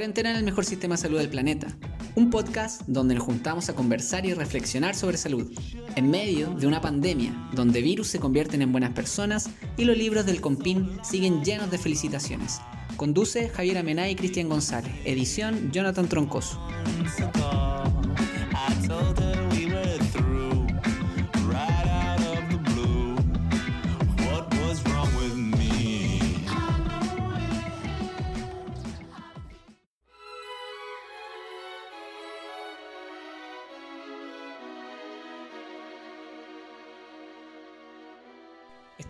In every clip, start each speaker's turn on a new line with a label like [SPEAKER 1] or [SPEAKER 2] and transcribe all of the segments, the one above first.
[SPEAKER 1] Cuarentena en el mejor sistema de salud del planeta. Un podcast donde nos juntamos a conversar y reflexionar sobre salud, en medio de una pandemia donde virus se convierten en buenas personas y los libros del Compin siguen llenos de felicitaciones. Conduce Javier Amená y Cristian González. Edición Jonathan Troncoso.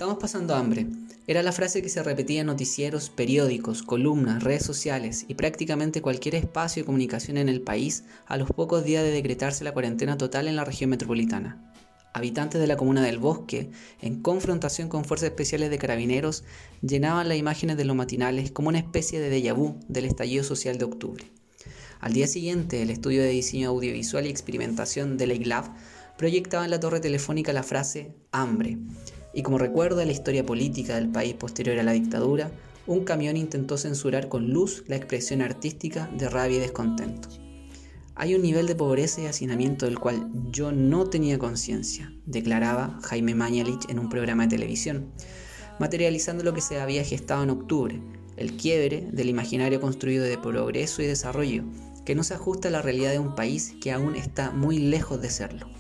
[SPEAKER 1] Estamos pasando hambre. Era la frase que se repetía en noticieros, periódicos, columnas, redes sociales y prácticamente cualquier espacio de comunicación en el país a los pocos días de decretarse la cuarentena total en la región metropolitana. Habitantes de la comuna del Bosque, en confrontación con fuerzas especiales de carabineros, llenaban las imágenes de los matinales como una especie de déjà vu del estallido social de octubre. Al día siguiente, el estudio de diseño audiovisual y experimentación de la proyectaba en la torre telefónica la frase hambre, y como recuerdo de la historia política del país posterior a la dictadura, un camión intentó censurar con luz la expresión artística de rabia y descontento. Hay un nivel de pobreza y hacinamiento del cual yo no tenía conciencia, declaraba Jaime Mañalich en un programa de televisión, materializando lo que se había gestado en octubre, el quiebre del imaginario construido de progreso y desarrollo, que no se ajusta a la realidad de un país que aún está muy lejos de serlo.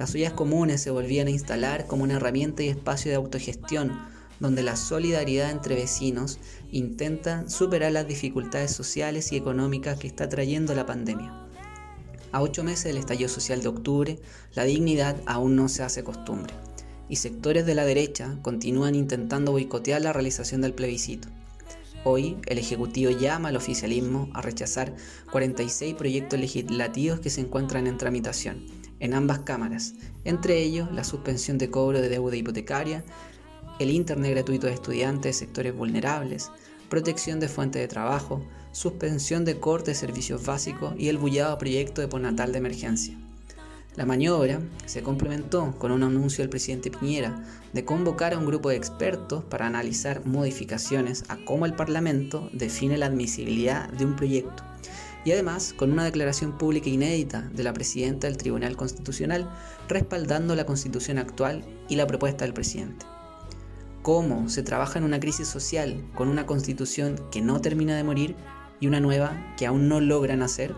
[SPEAKER 1] Las ollas comunes se volvían a instalar como una herramienta y espacio de autogestión, donde la solidaridad entre vecinos intenta superar las dificultades sociales y económicas que está trayendo la pandemia. A ocho meses del estallido social de octubre, la dignidad aún no se hace costumbre, y sectores de la derecha continúan intentando boicotear la realización del plebiscito. Hoy, el Ejecutivo llama al oficialismo a rechazar 46 proyectos legislativos que se encuentran en tramitación en ambas cámaras, entre ellos la suspensión de cobro de deuda hipotecaria, el Internet gratuito de estudiantes de sectores vulnerables, protección de fuentes de trabajo, suspensión de corte de servicios básicos y el bullado proyecto de postnatal de emergencia. La maniobra se complementó con un anuncio del presidente Piñera de convocar a un grupo de expertos para analizar modificaciones a cómo el Parlamento define la admisibilidad de un proyecto y además con una declaración pública inédita de la presidenta del Tribunal Constitucional respaldando la constitución actual y la propuesta del presidente. ¿Cómo se trabaja en una crisis social con una constitución que no termina de morir y una nueva que aún no logra nacer?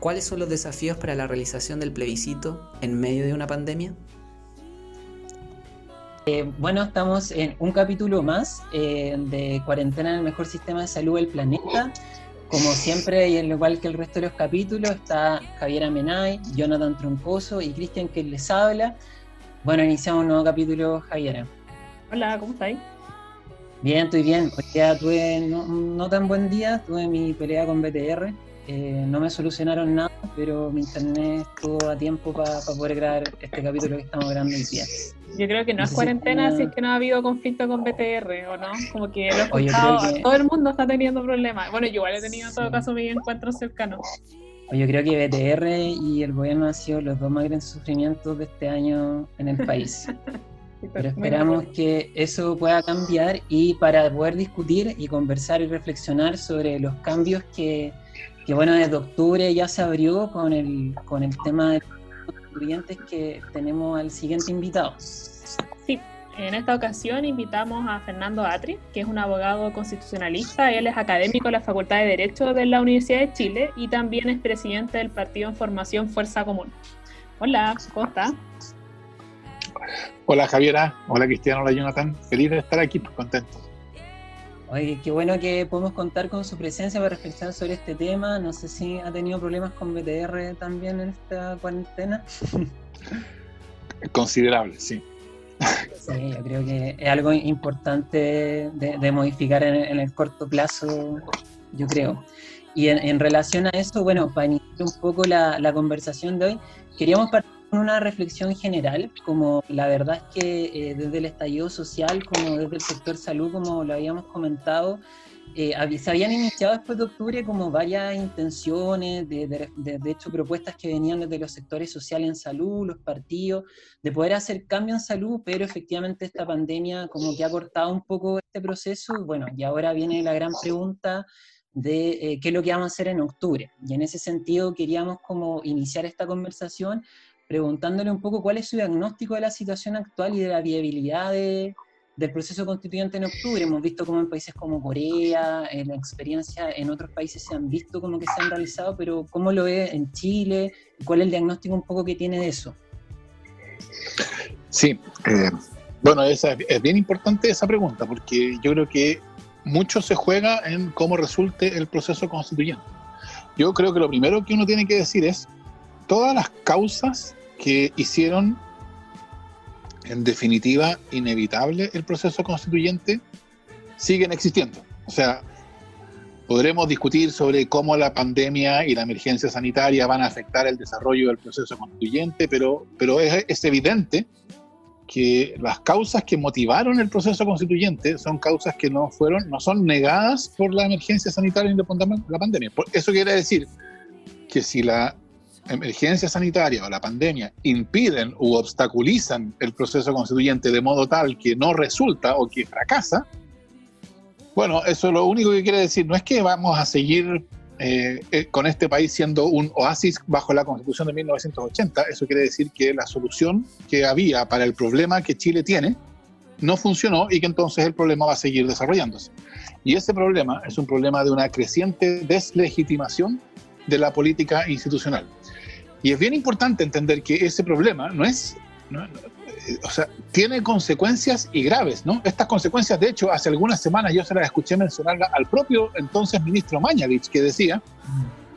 [SPEAKER 1] ¿Cuáles son los desafíos para la realización del plebiscito en medio de una pandemia?
[SPEAKER 2] Eh, bueno, estamos en un capítulo más eh, de Cuarentena en el Mejor Sistema de Salud del Planeta. Como siempre, y al igual que el resto de los capítulos, está Javier Amenay, Jonathan Troncoso y Cristian que les habla. Bueno, iniciamos un nuevo capítulo, Javiera.
[SPEAKER 3] Hola, ¿cómo estáis?
[SPEAKER 2] Bien, estoy bien. Hoy día tuve no, tan buen día, tuve mi pelea con BTR. Eh, no me solucionaron nada, pero mi internet estuvo a tiempo para poder grabar este capítulo que estamos grabando hoy día.
[SPEAKER 3] Yo creo que no es cuarentena si es que no ha habido conflicto con BTR, ¿o no? Como que lo he escuchado, todo el mundo está teniendo problemas. Bueno, yo igual he tenido en todo caso mi encuentro cercano.
[SPEAKER 2] Yo creo que BTR y el gobierno han sido los dos más grandes sufrimientos de este año en el país. Pero esperamos que eso pueda cambiar y para poder discutir y conversar y reflexionar sobre los cambios que, que bueno, desde octubre ya se abrió con el, con el tema de que tenemos al siguiente invitado.
[SPEAKER 3] Sí, en esta ocasión invitamos a Fernando Atri, que es un abogado constitucionalista. Él es académico de la Facultad de Derecho de la Universidad de Chile y también es presidente del Partido en Formación Fuerza Común. Hola, ¿cómo está?
[SPEAKER 4] Hola Javiera, hola Cristiano, hola Jonathan. Feliz de estar aquí, pues contento.
[SPEAKER 2] Oye, qué bueno que podemos contar con su presencia para reflexionar sobre este tema. No sé si ha tenido problemas con BTR también en esta cuarentena.
[SPEAKER 4] Considerable, sí.
[SPEAKER 2] Sí, yo creo que es algo importante de, modificar en, el corto plazo, yo creo. Y en, relación a eso, bueno, para iniciar un poco la, la conversación de hoy, queríamos partir una reflexión general, como la verdad es que eh, desde el estallido social, como desde el sector salud, como lo habíamos comentado, eh, se habían iniciado después de octubre como varias intenciones, de, de, hecho propuestas que venían desde los sectores sociales en salud, los partidos, de poder hacer cambio en salud, pero efectivamente esta pandemia como que ha cortado un poco este proceso, bueno, y ahora viene la gran pregunta de eh, qué es lo que vamos a hacer en octubre. Y en ese sentido queríamos como iniciar esta conversación preguntándole un poco cuál es su diagnóstico de la situación actual y de la viabilidad del proceso constituyente en octubre. Hemos visto como en países como Corea, en la experiencia en otros países se han visto como que se han realizado, pero ¿cómo lo ve en Chile? ¿Cuál es el diagnóstico un poco que tiene de eso?
[SPEAKER 4] Sí, eh, bueno, es bien importante esa pregunta, porque yo creo que mucho se juega en cómo resulte el proceso constituyente. Yo creo que lo primero que uno tiene que decir es todas las causas que hicieron en definitiva inevitable el proceso constituyente siguen existiendo. O sea, podremos discutir sobre cómo la pandemia y la emergencia sanitaria van a afectar el desarrollo del proceso constituyente, pero, pero es, es evidente que las causas que motivaron el proceso constituyente son causas que no fueron, no son negadas por la emergencia sanitaria y la pandemia. Eso quiere decir que si la emergencia sanitaria o la pandemia impiden u obstaculizan el proceso constituyente de modo tal que no resulta o que fracasa, bueno, eso lo único que quiere decir no es que vamos a seguir eh, eh, con este país siendo un oasis bajo la constitución de 1980, eso quiere decir que la solución que había para el problema que Chile tiene no funcionó y que entonces el problema va a seguir desarrollándose. Y ese problema es un problema de una creciente deslegitimación de la política institucional. Y es bien importante entender que ese problema no es, o sea, tiene consecuencias y graves, ¿no? Estas consecuencias, de hecho, hace algunas semanas yo se las escuché mencionar al propio entonces ministro Mañalich, que decía,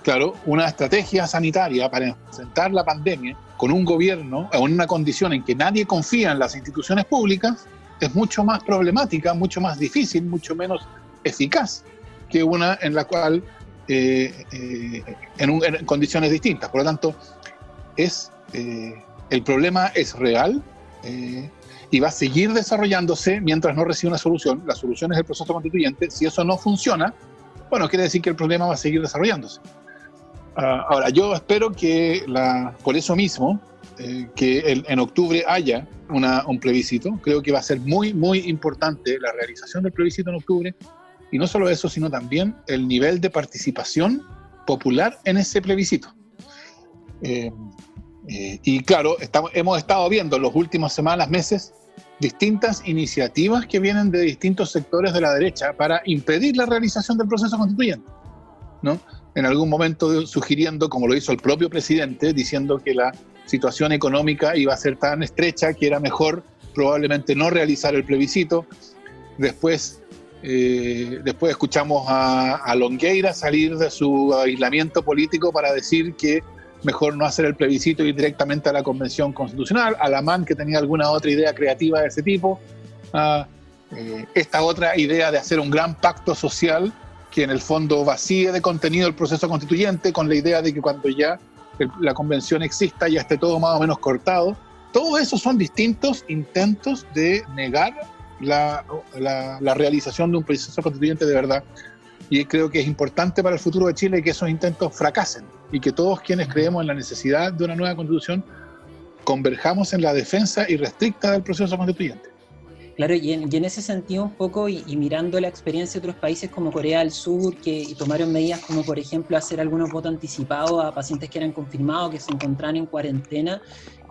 [SPEAKER 4] claro, una estrategia sanitaria para enfrentar la pandemia con un gobierno en una condición en que nadie confía en las instituciones públicas es mucho más problemática, mucho más difícil, mucho menos eficaz que una en la cual eh, eh, en, en, condiciones distintas. Por lo tanto, es, eh, el problema es real, eh, y va a seguir desarrollándose mientras no reciba una solución. La solución es el proceso constituyente. Si eso no funciona, bueno, quiere decir que el problema va a seguir desarrollándose. Ah, ahora, yo espero que la, por eso mismo, eh, que en octubre haya una, un plebiscito. Creo que va a ser muy, muy importante la realización del plebiscito en octubre. Y no solo eso, sino también el nivel de participación popular en ese plebiscito. Eh, eh, y claro, estamos, hemos estado viendo en las últimas semanas, meses, distintas iniciativas que vienen de distintos sectores de la derecha para impedir la realización del proceso constituyente. ¿no? En algún momento sugiriendo, como lo hizo el propio presidente, diciendo que la situación económica iba a ser tan estrecha que era mejor probablemente no realizar el plebiscito. Después, eh, después escuchamos a, a Longueira salir de su aislamiento político para decir que mejor no hacer el plebiscito y ir directamente a la convención constitucional, a la MAN que tenía alguna otra idea creativa de ese tipo, a eh, esta otra idea de hacer un gran pacto social que en el fondo vacíe de contenido el proceso constituyente con la idea de que cuando ya la convención exista ya esté todo más o menos cortado. Todo eso son distintos intentos de negar la, la realización de un proceso constituyente de verdad y creo que es importante para el futuro de Chile que esos intentos fracasen y que todos quienes creemos en la necesidad de una nueva constitución converjamos en la defensa irrestricta del proceso constituyente.
[SPEAKER 2] Claro, y en, ese sentido un poco, y, mirando la experiencia de otros países como Corea del Sur, que tomaron medidas como por ejemplo hacer algunos votos anticipados a pacientes que eran confirmados, que se encontraban en cuarentena,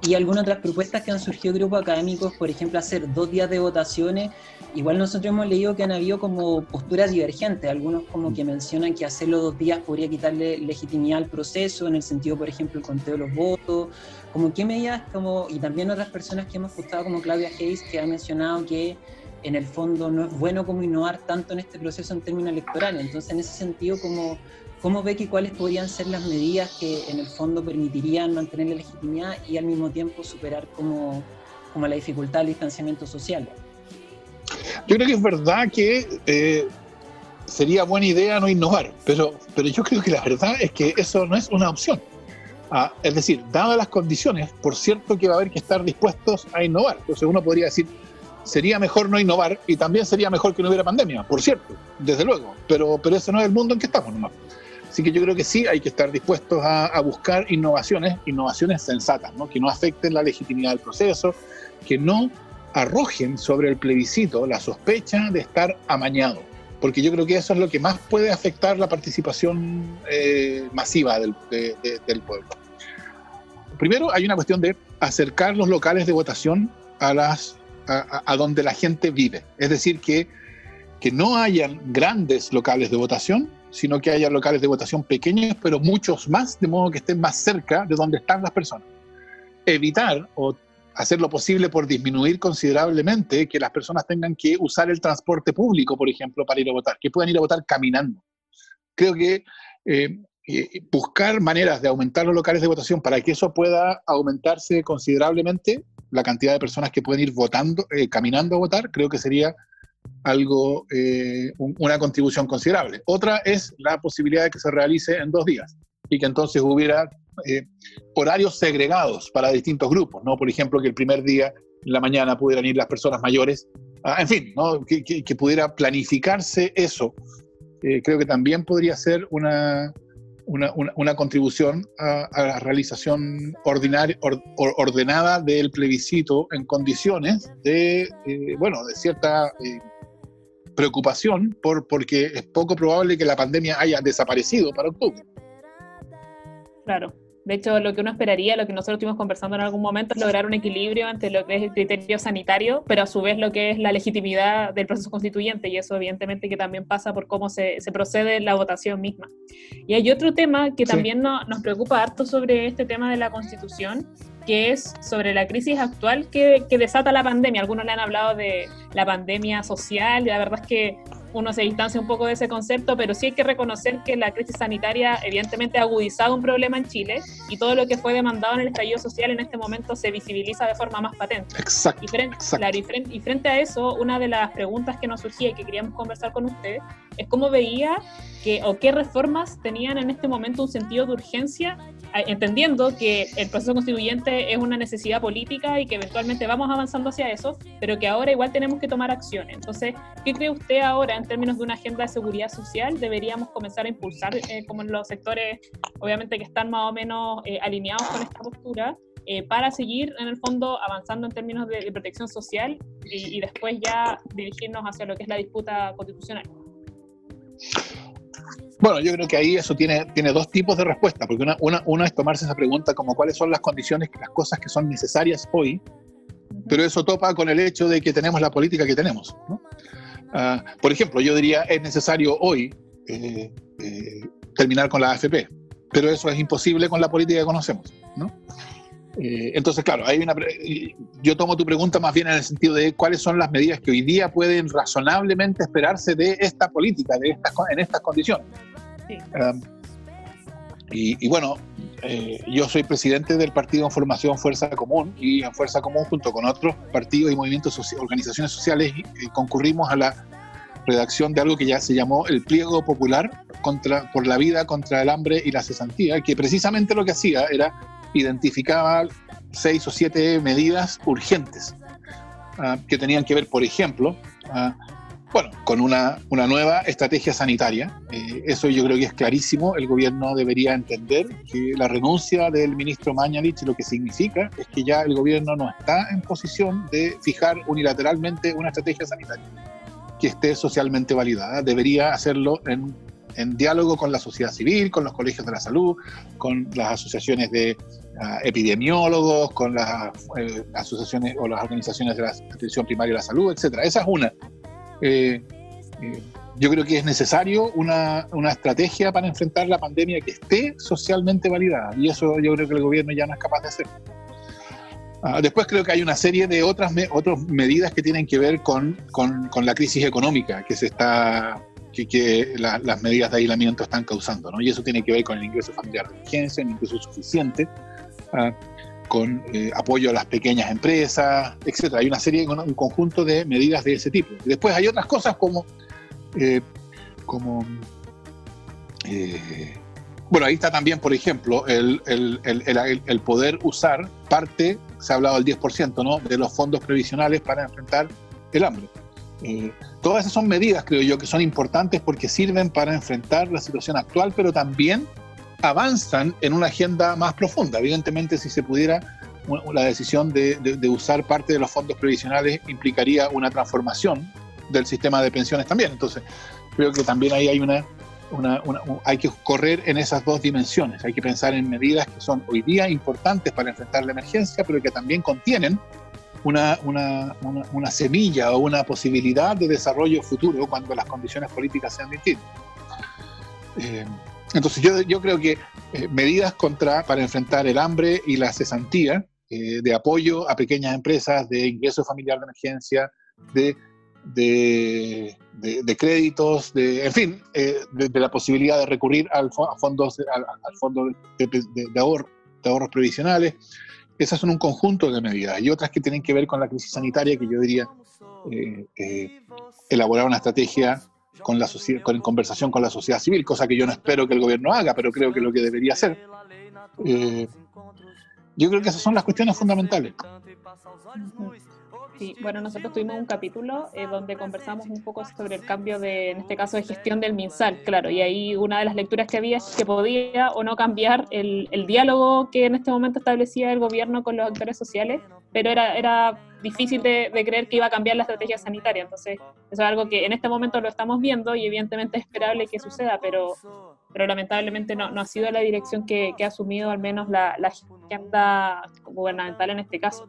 [SPEAKER 2] y algunas otras propuestas que han surgido grupos académicos, por ejemplo, hacer dos días de votaciones. Igual nosotros hemos leído que han habido como posturas divergentes, algunos como que mencionan que hacerlo dos días podría quitarle legitimidad al proceso, en el sentido, por ejemplo, el conteo de los votos, como qué medidas, como, y también otras personas que hemos escuchado como Claudia Hayes, que ha mencionado que en el fondo no es bueno como innovar tanto en este proceso en términos electorales. Entonces, en ese sentido, como ¿Cómo ve que cuáles podrían ser las medidas que en el fondo permitirían mantener la legitimidad y al mismo tiempo superar como, como la dificultad del distanciamiento social?
[SPEAKER 4] Yo creo que es verdad que eh, sería buena idea no innovar, pero, pero yo creo que la verdad es que eso no es una opción. Ah, es decir, dadas las condiciones, por cierto que va a haber que estar dispuestos a innovar. Entonces uno podría decir, sería mejor no innovar y también sería mejor que no hubiera pandemia, por cierto, desde luego, pero, pero ese no es el mundo en que estamos nomás. Así que yo creo que sí hay que estar dispuestos a, buscar innovaciones, innovaciones sensatas, ¿no? que no afecten la legitimidad del proceso, que no arrojen sobre el plebiscito la sospecha de estar amañado. porque yo creo que eso es lo que más puede afectar la participación eh, masiva del, del, pueblo. Primero, hay una cuestión de acercar los locales de votación a, las, a, donde la gente vive. Es decir, que, que no hayan grandes locales de votación, sino que haya locales de votación pequeños, pero muchos más, de modo que estén más cerca de donde están las personas. Evitar o hacer lo posible por disminuir considerablemente que las personas tengan que usar el transporte público, por ejemplo, para ir a votar, que puedan ir a votar caminando. Creo que eh, eh, buscar maneras de aumentar los locales de votación para que eso pueda aumentarse considerablemente, la cantidad de personas que pueden ir votando, eh, caminando a votar, creo que sería algo, una contribución considerable. Otra es la posibilidad de que se realice en dos días y que entonces hubiera eh, horarios segregados para distintos grupos, ¿no? Por ejemplo, que el primer día, en la mañana, pudieran ir las personas mayores, en fin, ¿no? que, pudiera planificarse eso. Eh, creo que también podría ser una, una, contribución a, la realización ordinaria, ordenada del plebiscito en condiciones de, eh, bueno, de cierta preocupación por, porque es poco probable que la pandemia haya desaparecido para octubre.
[SPEAKER 3] Claro. De hecho, lo que uno esperaría, lo que nosotros estuvimos conversando en algún momento, es lograr un equilibrio entre lo que es el criterio sanitario, pero a su vez lo que es la legitimidad del proceso constituyente, y eso evidentemente que también pasa por cómo se, se procede la votación misma. Y hay otro tema que también nos preocupa harto sobre este tema de la constitución, que es sobre la crisis actual que, que, desata la pandemia. Algunos le han hablado de la pandemia social, y la verdad es que uno se distancia un poco de ese concepto, pero sí hay que reconocer que la crisis sanitaria evidentemente ha agudizado un problema en Chile y todo lo que fue demandado en el estallido social en este momento se visibiliza de forma más patente.
[SPEAKER 4] Exacto.
[SPEAKER 3] Y frente, y frente, a eso, una de las preguntas que nos surgía y que queríamos conversar con usted es cómo veía que o qué reformas tenían en este momento un sentido de urgencia, entendiendo que el proceso constituyente es una necesidad política y que eventualmente vamos avanzando hacia eso, pero que ahora igual tenemos que tomar acciones. Entonces, ¿qué cree usted ahora en términos de una agenda de seguridad social, deberíamos comenzar a impulsar, eh, como en los sectores, obviamente, que están más o menos eh, alineados con esta postura, eh, para seguir, en el fondo, avanzando en términos de, protección social y, después ya dirigirnos hacia lo que es la disputa constitucional.
[SPEAKER 4] Bueno, yo creo que ahí eso tiene, tiene dos tipos de respuesta, porque una, una, una, es tomarse esa pregunta como cuáles son las condiciones, las cosas que son necesarias hoy, pero eso topa con el hecho de que tenemos la política que tenemos. ¿no? Ah, por ejemplo, yo diría, es necesario hoy eh, eh, terminar con la AFP, pero eso es imposible con la política que conocemos, ¿no? Eh, entonces, claro, hay una, yo tomo tu pregunta más bien en el sentido de cuáles son las medidas que hoy día pueden razonablemente esperarse de esta política, de estas, en estas condiciones. Ah, y, bueno, yo soy presidente del partido en formación Fuerza Común y en Fuerza Común junto con otros partidos y movimientos, organizaciones sociales concurrimos a la redacción de algo que ya se llamó el pliego popular contra, por la vida contra el hambre y la cesantía, que precisamente lo que hacía era identificaba seis o siete medidas urgentes ah, que tenían que ver, por ejemplo, uh, bueno, con una, una nueva estrategia sanitaria. Eh, eso yo creo que es clarísimo. El gobierno debería entender que la renuncia del ministro Mañalich lo que significa es que ya el gobierno no está en posición de fijar unilateralmente una estrategia sanitaria que esté socialmente validada. Debería hacerlo en, en diálogo con la sociedad civil, con los colegios de la salud, con las asociaciones de uh, epidemiólogos, con las eh, asociaciones o las organizaciones de la atención primaria de la salud, etcétera. Esa es una. Eh, eh, yo creo que es necesario una, una, estrategia para enfrentar la pandemia que esté socialmente validada y eso yo creo que el gobierno ya no es capaz de hacer. Ah, después creo que hay una serie de otras, otras medidas que tienen que ver con, con, con la crisis económica que se está que, las medidas de aislamiento están causando, ¿no? Y eso tiene que ver con el ingreso familiar de emergencia, el ingreso suficiente, ah, con eh, apoyo a las pequeñas empresas, etcétera. Hay una serie, un conjunto de medidas de ese tipo. después hay otras cosas como, eh, como eh, bueno, ahí está también, por ejemplo, el, el, poder usar parte, se ha hablado del 10%, ¿no? de los fondos previsionales para enfrentar el hambre. Todas esas son medidas, creo yo, que son importantes porque sirven para enfrentar la situación actual, pero también avanzan en una agenda más profunda. Evidentemente, si se pudiera, la decisión de, usar parte de los fondos previsionales implicaría una transformación del sistema de pensiones también. Entonces, creo que también ahí hay una, hay que correr en esas dos dimensiones. Hay que pensar en medidas que son hoy día importantes para enfrentar la emergencia, pero que también contienen una, una, semilla o una posibilidad de desarrollo futuro cuando las condiciones políticas sean distintas. Eh, entonces yo, yo, creo que eh, medidas contra, para enfrentar el hambre y la cesantía, eh, de apoyo a pequeñas empresas, de ingreso familiar de emergencia, de, de, créditos, de, en fin, de, la posibilidad de recurrir al, fondos, al, fondo de, ahorro, de ahorros previsionales, esas son un conjunto de medidas y otras que tienen que ver con la crisis sanitaria que yo diría eh, eh, elaborar una estrategia con la con conversación con la sociedad civil, cosa que yo no espero que el gobierno haga, pero creo que es lo que debería hacer. Eh, yo creo que esas son las cuestiones fundamentales.
[SPEAKER 3] Sí, bueno, nosotros tuvimos un capítulo eh, donde conversamos un poco sobre el cambio de, en este caso, de gestión del MinSal, claro, y ahí una de las lecturas que había es que podía o no cambiar el, el diálogo que en este momento establecía el gobierno con los actores sociales, pero era, era difícil de, de, creer que iba a cambiar la estrategia sanitaria. Entonces, eso es algo que en este momento lo estamos viendo y evidentemente es esperable que suceda, pero pero lamentablemente no, no ha sido la dirección que, que ha asumido al menos la, la, agenda gubernamental en este caso.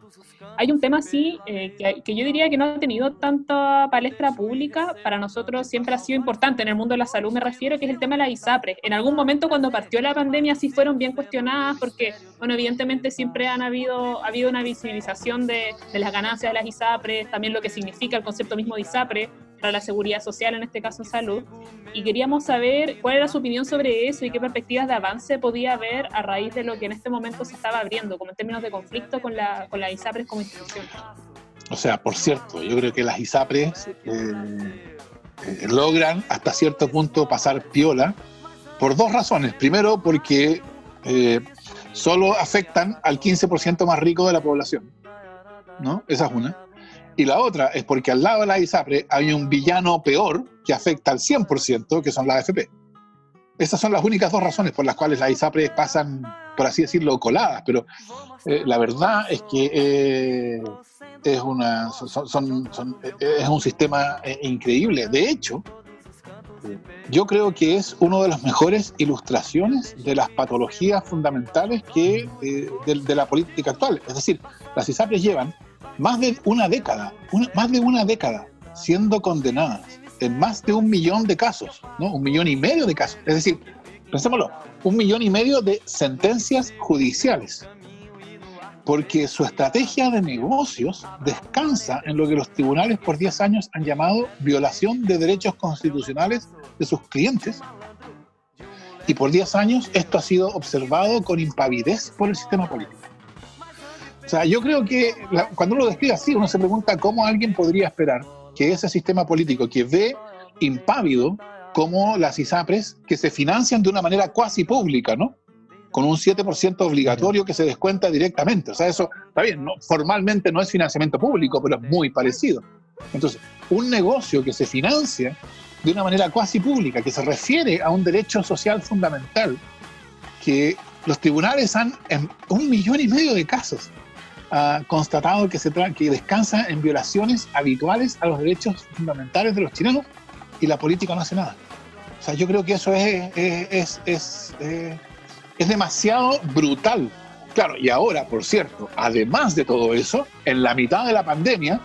[SPEAKER 3] Hay un tema, sí, eh, que, que, yo diría que no ha tenido tanta palestra pública, para nosotros siempre ha sido importante, en el mundo de la salud me refiero, que es el tema de la ISAPRE. En algún momento cuando partió la pandemia sí fueron bien cuestionadas porque, bueno, evidentemente siempre han habido, ha habido una visibilización de, de las ganancias de las ISAPRES, también lo que significa el concepto mismo de ISAPRE, para la seguridad social, en este caso salud, y queríamos saber cuál era su opinión sobre eso y qué perspectivas de avance podía haber a raíz de lo que en este momento se estaba abriendo, como en términos de conflicto con la, con la ISAPRES como institución.
[SPEAKER 4] O sea, por cierto, yo creo que las ISAPRES eh, eh, logran hasta cierto punto pasar piola por dos razones. Primero, porque eh, solo afectan al 15% más rico de la población. ¿No? Esa es una. Y la otra es porque al lado de la ISAPRE hay un villano peor que afecta al 100%, que son las AFP. Esas son las únicas dos razones por las cuales las ISAPRE pasan, por así decirlo, coladas, pero eh, la verdad es que eh, es, una, es un sistema eh, increíble. De hecho, yo creo que es una de las mejores ilustraciones de las patologías fundamentales que, de, de, la política actual. Es decir, las ISAPRES llevan más de una década, más de una década siendo condenadas en más de un millón de casos, ¿no? Un millón y medio de casos. Es decir, pensémoslo, un millón y medio de sentencias judiciales. Porque su estrategia de negocios descansa en lo que los tribunales por 10 años han llamado violación de derechos constitucionales de sus clientes. Y por 10 años esto ha sido observado con impavidez por el sistema político. O sea, yo creo que cuando uno lo describe así, uno se pregunta cómo alguien podría esperar que ese sistema político que ve impávido como las ISAPRES, que se financian de una manera cuasi pública, ¿no? Con un 7% obligatorio que se descuenta directamente. O sea, eso está bien, ¿no? formalmente no es financiamiento público, pero es muy parecido. Entonces, un negocio que se financia de una manera cuasi pública, que se refiere a un derecho social fundamental, que los tribunales han, en un millón y medio de casos, ha constatado que, se que descansa en violaciones habituales a los derechos fundamentales de los chilenos y la política no hace nada. O sea, yo creo que eso es, es, es, eh, es demasiado brutal. Claro, y ahora, por cierto, además de todo eso, en la mitad de la pandemia,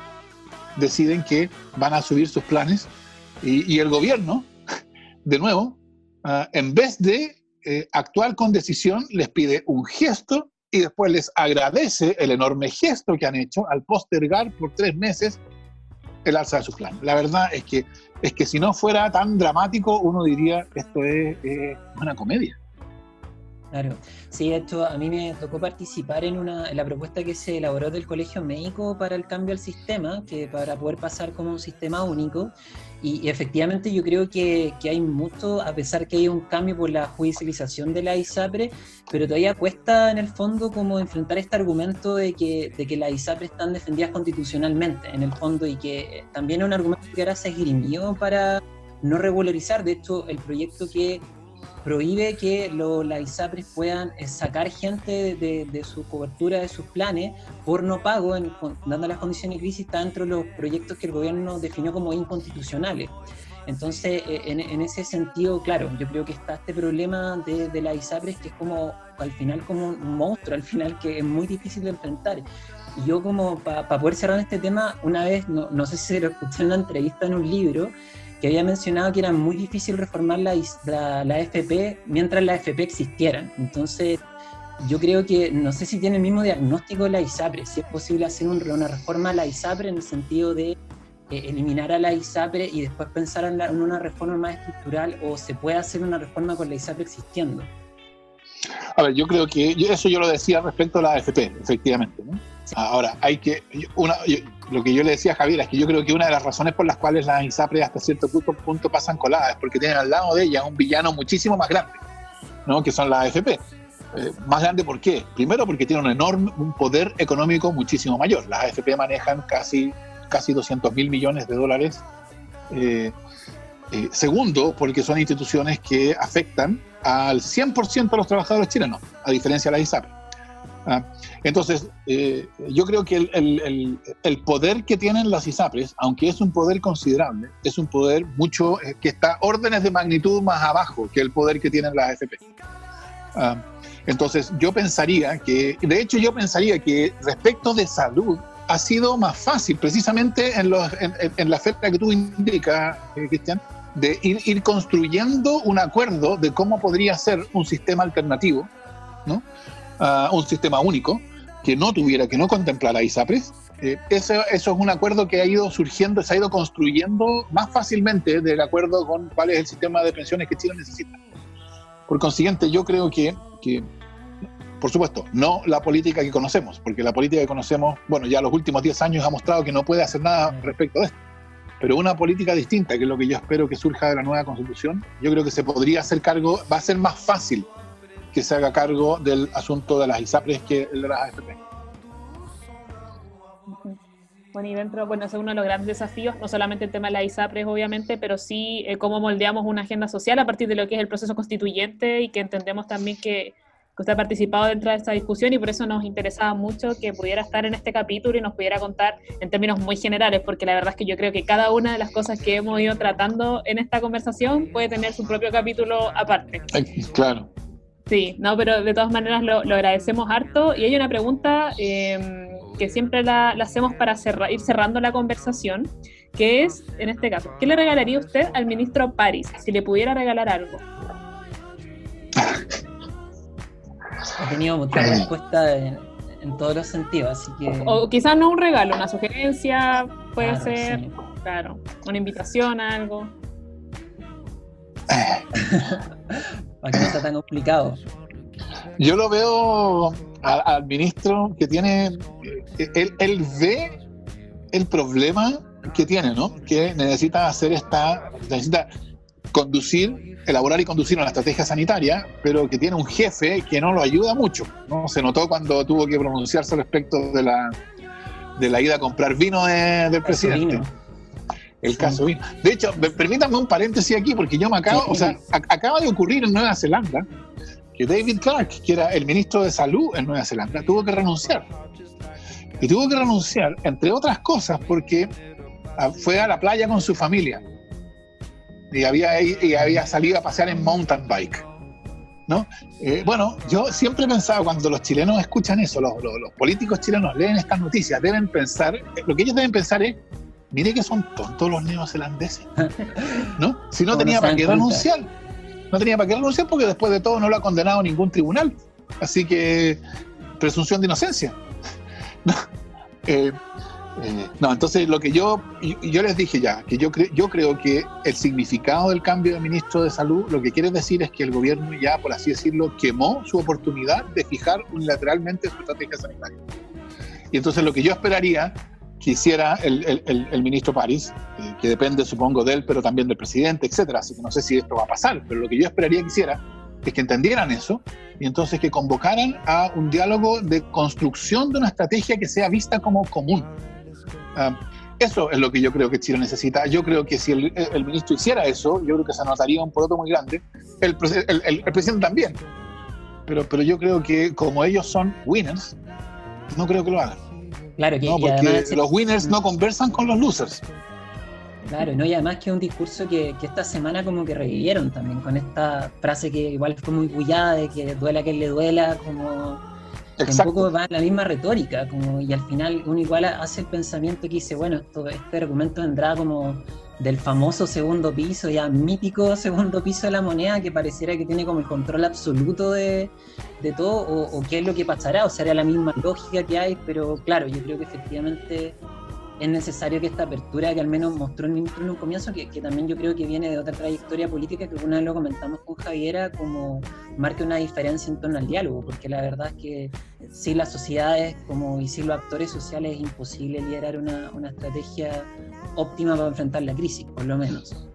[SPEAKER 4] deciden que van a subir sus planes y, y el gobierno, de nuevo, uh, en vez de eh, actuar con decisión, les pide un gesto y después les agradece el enorme gesto que han hecho al postergar por tres meses el alza de su plan. La verdad es que, es que si no fuera tan dramático, uno diría esto es, una comedia.
[SPEAKER 2] Claro, sí, esto a mí me tocó participar en, una, en la propuesta que se elaboró del Colegio Médico para el cambio al sistema, que para poder pasar como un sistema único, y, efectivamente yo creo que, que, hay mucho, a pesar que hay un cambio por la judicialización de la ISAPRE, pero todavía cuesta en el fondo como enfrentar este argumento de que, de que las ISAPRE están defendidas constitucionalmente, en el fondo, y que también es un argumento que ahora se esgrimió para no regularizar. De hecho, el proyecto que prohíbe que las ISAPRES puedan eh, sacar gente de, su cobertura, de sus planes, por no pago, en, dando las condiciones de crisis, está dentro de los proyectos que el gobierno definió como inconstitucionales. Entonces, eh, en, ese sentido, claro, yo creo que está este problema de, de la ISAPRES que es como, al final, como un monstruo, al final, que es muy difícil de enfrentar. Y yo como, para poder cerrar este tema, una vez, no, no sé si lo escuché en una entrevista en un libro, que había mencionado que era muy difícil reformar la, la, la FP mientras la FP existieran. Entonces, yo creo que no sé si tiene el mismo diagnóstico de la ISAPRE, si es posible hacer una reforma a la ISAPRE en el sentido de eh, eliminar a la ISAPRE y después pensar en, una reforma más estructural o se puede hacer una reforma con la ISAPRE existiendo.
[SPEAKER 4] A ver, yo creo que eso yo lo decía respecto a la AFP, efectivamente. Ahora, hay que. Una, lo que yo le decía a Javier es que yo creo que una de las razones por las cuales las ISAPRE hasta cierto punto, pasan coladas es porque tienen al lado de ellas un villano muchísimo más grande, ¿no? que son las AFP. Eh, más grande, ¿por qué? Primero, porque tienen un enorme un poder económico muchísimo mayor. Las AFP manejan casi, casi 200 mil millones de dólares. Eh, eh, segundo, porque son instituciones que afectan al 100% de los trabajadores chilenos, a diferencia de las ISAPRE. ¿Ah? Entonces, eh, yo creo que el, poder que tienen las ISAPRES, aunque es un poder considerable, es un poder mucho eh, que está órdenes de magnitud más abajo que el poder que tienen las AFP. ¿ah? entonces, yo pensaría que, de hecho, yo pensaría que respecto de salud, ha sido más fácil, precisamente en, en, la oferta que tú indicas, Cristian, de ir, construyendo un acuerdo de cómo podría ser un sistema alternativo, ¿no? Ah, un sistema único, que no tuviera, que no contemplara ISAPRES. Eh, eso, eso, es un acuerdo que ha ido surgiendo, se ha ido construyendo más fácilmente del acuerdo con cuál es el sistema de pensiones que Chile necesita. Por consiguiente, yo creo que, que, por supuesto, no la política que conocemos, porque la política que conocemos, bueno, ya los últimos 10 años ha mostrado que no puede hacer nada respecto de esto pero una política distinta, que es lo que yo espero que surja de la nueva constitución, yo creo que se podría hacer cargo, va a ser más fácil que se haga cargo del asunto de las ISAPRES que el de las AFP.
[SPEAKER 3] Bueno, y dentro, bueno, ese es uno de los grandes desafíos, no solamente el tema de las ISAPRES, obviamente, pero sí eh, cómo moldeamos una agenda social a partir de lo que es el proceso constituyente y que entendemos también que que usted ha participado dentro de esta discusión y por eso nos interesaba mucho que pudiera estar en este capítulo y nos pudiera contar en términos muy generales, porque la verdad es que yo creo que cada una de las cosas que hemos ido tratando en esta conversación puede tener su propio capítulo aparte.
[SPEAKER 4] Claro.
[SPEAKER 3] Sí, no, pero de todas maneras lo, agradecemos harto. Y hay una pregunta em, que siempre la, hacemos para ir cerrando la conversación, que es, en este caso, ¿qué le regalaría usted al ministro París si le pudiera regalar algo?
[SPEAKER 2] ha tenido mucha respuesta en, todos los sentidos, así que...
[SPEAKER 3] O quizás no un regalo, una sugerencia, puede ser, claro, una invitación a algo.
[SPEAKER 2] Para que no sea tan complicado.
[SPEAKER 4] Yo lo veo al, ministro que tiene, él, él, ve el problema que tiene, ¿no? Que necesita hacer esta, necesita conducir, elaborar y conducir una estrategia sanitaria, pero que tiene un jefe que no lo ayuda mucho. ¿no? Se notó cuando tuvo que pronunciarse respecto de la, de la ida a comprar vino del presidente. El caso vino. De hecho, permítanme un paréntesis aquí, porque yo me acabo, o sea, acaba de ocurrir en Nueva Zelanda que David Clark, que era el ministro de Salud en Nueva Zelanda, tuvo que renunciar. Y tuvo que renunciar, entre otras cosas, porque ah, fue a la playa con su familia y había, y había salido a pasear en mountain bike. ¿no? Eh, bueno, yo siempre he pensado, cuando los chilenos escuchan eso, los, los, políticos chilenos leen estas noticias, deben pensar, lo que ellos deben pensar es, mire que son tontos los neozelandeses, ¿no? Si no tenía para qué renunciar, no tenía para qué renunciar porque después de todo no lo ha condenado ningún tribunal, así que presunción de inocencia. ¿no? Eh, eh, no, entonces lo que yo, yo les dije ya, que yo, yo creo que el significado del cambio de ministro de salud lo que quiere decir es que el gobierno ya, por así decirlo, quemó su oportunidad de fijar unilateralmente su estrategia sanitaria. Y entonces lo que yo esperaría que hiciera el, el, ministro París, eh, que depende supongo de él, pero también del presidente, etcétera, así que no sé si esto va a pasar, pero lo que yo esperaría que hiciera es que entendieran eso y entonces que convocaran a un diálogo de construcción de una estrategia que sea vista como común Ah, Eso es lo que yo creo que Chile necesita. Yo creo que si el, ministro hiciera eso, yo creo que se anotaría un poroto muy grande. El, el, presidente también. Pero, pero yo creo que como ellos son winners, no creo que lo hagan.
[SPEAKER 2] Claro
[SPEAKER 4] que no, porque los winners no conversan con los losers.
[SPEAKER 2] Claro, ¿no? y además que es un discurso que, que, esta semana como que revivieron también, con esta frase que igual fue muy bullada, de que duela que le duela, como un poco va en la misma retórica, como, y al final uno igual hace el pensamiento que dice, bueno, esto, este argumento vendrá como del famoso segundo piso, ya mítico segundo piso de la moneda, que pareciera que tiene como el control absoluto de, de todo, o, o, qué es lo que pasará, o sea, era la misma lógica que hay, pero claro, yo creo que efectivamente es necesario que esta apertura que al menos mostró en, un comienzo, que, que, también yo creo que viene de otra trayectoria política, que una vez lo comentamos con Javiera, como marque una diferencia en torno al diálogo, porque la verdad es que sin las sociedades como, y sin los actores sociales es imposible liderar una, una estrategia óptima para enfrentar la crisis, por lo menos.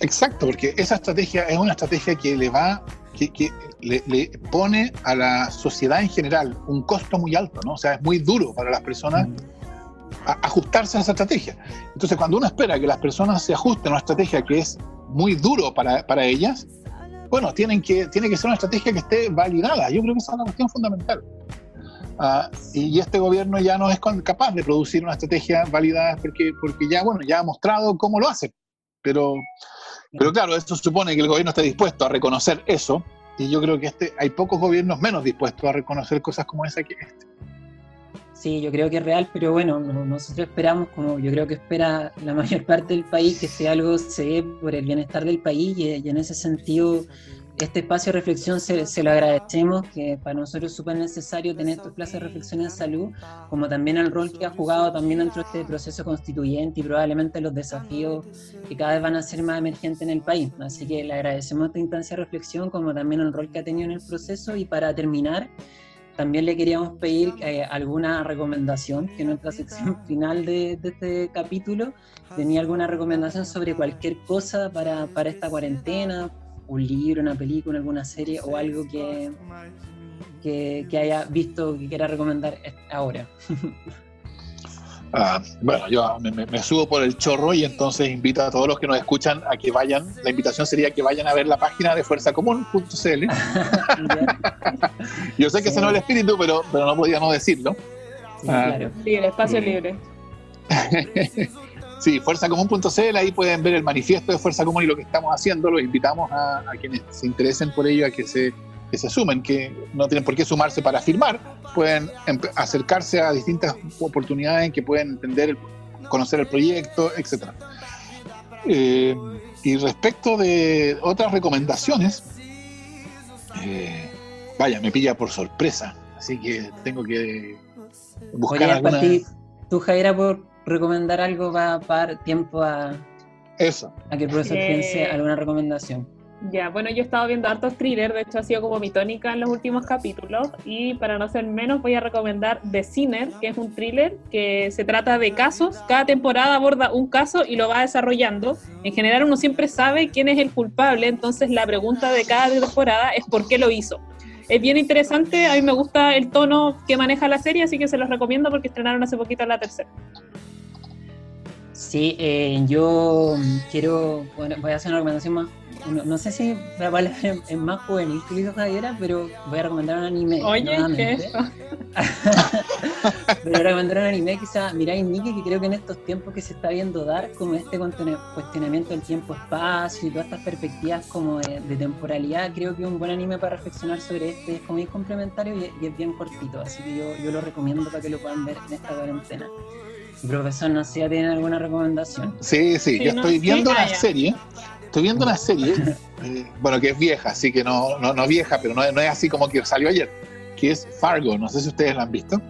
[SPEAKER 4] Exacto, porque esa estrategia es una estrategia que le va, que, que le, le, pone a la sociedad en general un costo muy alto, ¿no? O sea, es muy duro para las personas. Mm ajustarse a esa estrategia. Entonces, cuando uno espera que las personas se ajusten a una estrategia que es muy duro para, para ellas, bueno, tienen que, tiene que ser una estrategia que esté validada. Yo creo que esa es una cuestión fundamental. Uh, y este gobierno ya no es capaz de producir una estrategia validada porque, porque ya, bueno, ya ha mostrado cómo lo hace. Pero, pero claro, esto supone que el gobierno esté dispuesto a reconocer eso. Y yo creo que este, hay pocos gobiernos menos dispuestos a reconocer cosas como esa que este.
[SPEAKER 2] Sí, yo creo que es real, pero bueno, nosotros esperamos, como yo creo que espera la mayor parte del país, que sea algo se dé por el bienestar del país y, en ese sentido este espacio de reflexión se, se, lo agradecemos, que para nosotros es súper necesario tener estos clases de reflexión en salud, como también el rol que ha jugado también dentro de este proceso constituyente y probablemente los desafíos que cada vez van a ser más emergentes en el país. Así que le agradecemos esta instancia de reflexión, como también el rol que ha tenido en el proceso. Y para terminar, también le queríamos pedir eh, alguna recomendación, que en nuestra sección final de, este capítulo tenía alguna recomendación sobre cualquier cosa para, para, esta cuarentena, un libro, una película, alguna serie o algo que, que, que haya visto que quiera recomendar ahora.
[SPEAKER 4] Ah, bueno, yo me, subo por el chorro y entonces invito a todos los que nos escuchan a que vayan. La invitación sería que vayan a ver la página de fuerzacomún.cl. yo sé que ese no es el espíritu, pero, pero no podíamos decirlo.
[SPEAKER 3] Sí, sí el espacio libre.
[SPEAKER 4] sí, fuerzacomún.cl, ahí pueden ver el manifiesto de Fuerza Común y lo que estamos haciendo. Los invitamos a, a quienes se interesen por ello a que se que se sumen, que no tienen por qué sumarse para firmar, pueden acercarse a distintas oportunidades en que pueden entender, conocer el proyecto, etc. Eh, y respecto de otras recomendaciones, eh, vaya, me pilla por sorpresa, así que tengo que buscar
[SPEAKER 2] Oye, alguna... Ti, tú, Jaira, por recomendar algo va a dar tiempo a,
[SPEAKER 4] Eso.
[SPEAKER 2] a que el profesor piense alguna recomendación.
[SPEAKER 3] Ya, bueno, yo he estado viendo hartos thrillers, de hecho ha sido como mi tónica en los últimos capítulos, y para no ser menos voy a recomendar The Sinner, que es un thriller que se trata de casos, cada temporada aborda un caso y lo va desarrollando. En general uno siempre sabe quién es el culpable, entonces la pregunta de cada temporada es por qué lo hizo. Es bien interesante, a mí me gusta el tono que maneja la serie, así que se los recomiendo porque estrenaron hace poquito la tercera.
[SPEAKER 2] Sí, eh, yo quiero, bueno, voy a hacer una recomendación más no, sé si la palabra es más juvenil que dijo Javiera, pero voy a recomendar un anime.
[SPEAKER 3] Oye, ¿qué es eso?
[SPEAKER 2] voy a recomendar un anime que Mirai Nikki, que creo que en estos tiempos que se está viendo dar, como este cuestionamiento del tiempo-espacio y todas estas perspectivas como de, temporalidad, creo que es un buen anime para reflexionar sobre este, es como es complementario y, es bien cortito, así que yo, yo lo recomiendo para que lo puedan ver en esta cuarentena. Profesor, no sé si tiene alguna recomendación.
[SPEAKER 4] Sí, sí, yo estoy viendo la serie estoy viendo una serie, eh, bueno, que es vieja, así que no, no, no vieja, pero no, no, es así como que salió ayer, que es Fargo, no sé si ustedes la han visto.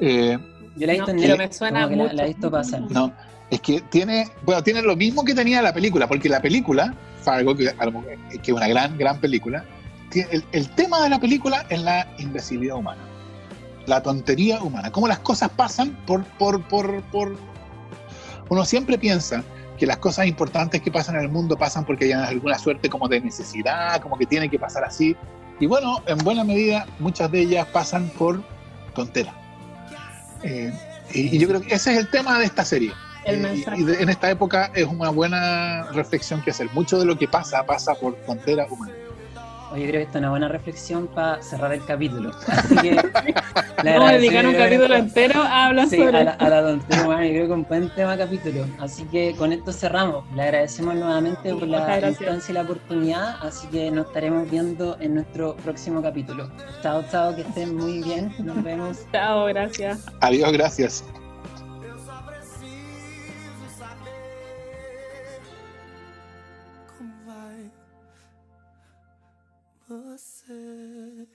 [SPEAKER 2] Eh, Yo la he visto en pero me suena mucho. La, he visto pasar.
[SPEAKER 4] No, es que tiene, bueno, tiene lo mismo que tenía la película, porque la película, Fargo, que, que es una gran, gran película, el, el tema de la película es la imbecilidad humana, la tontería humana, cómo las cosas pasan por, por, por, por... Uno siempre piensa, que las cosas importantes que pasan en el mundo pasan porque hay alguna suerte como de necesidad, como que tiene que pasar así. Y bueno, en buena medida muchas de ellas pasan por tontera. Eh, y, yo creo que ese es el tema de esta serie.
[SPEAKER 3] El
[SPEAKER 4] Eh, y de- en esta época es una buena reflexión que hacer. Mucho de lo que pasa pasa por frontera humana.
[SPEAKER 2] Oye, creo que esta es una buena reflexión para cerrar el capítulo. Así que
[SPEAKER 3] Vamos a dedicar un capítulo entero a hablar
[SPEAKER 2] Sí,
[SPEAKER 3] sobre
[SPEAKER 2] a la, a la tontería humana, yo creo que un buen tema capítulo. Así que con esto cerramos. Le agradecemos nuevamente por la instancia y la oportunidad. Así que nos estaremos viendo en nuestro próximo capítulo. Chao, chao, que estén muy bien. Nos vemos.
[SPEAKER 3] Chao, gracias.
[SPEAKER 4] Adiós, gracias.
[SPEAKER 5] Você?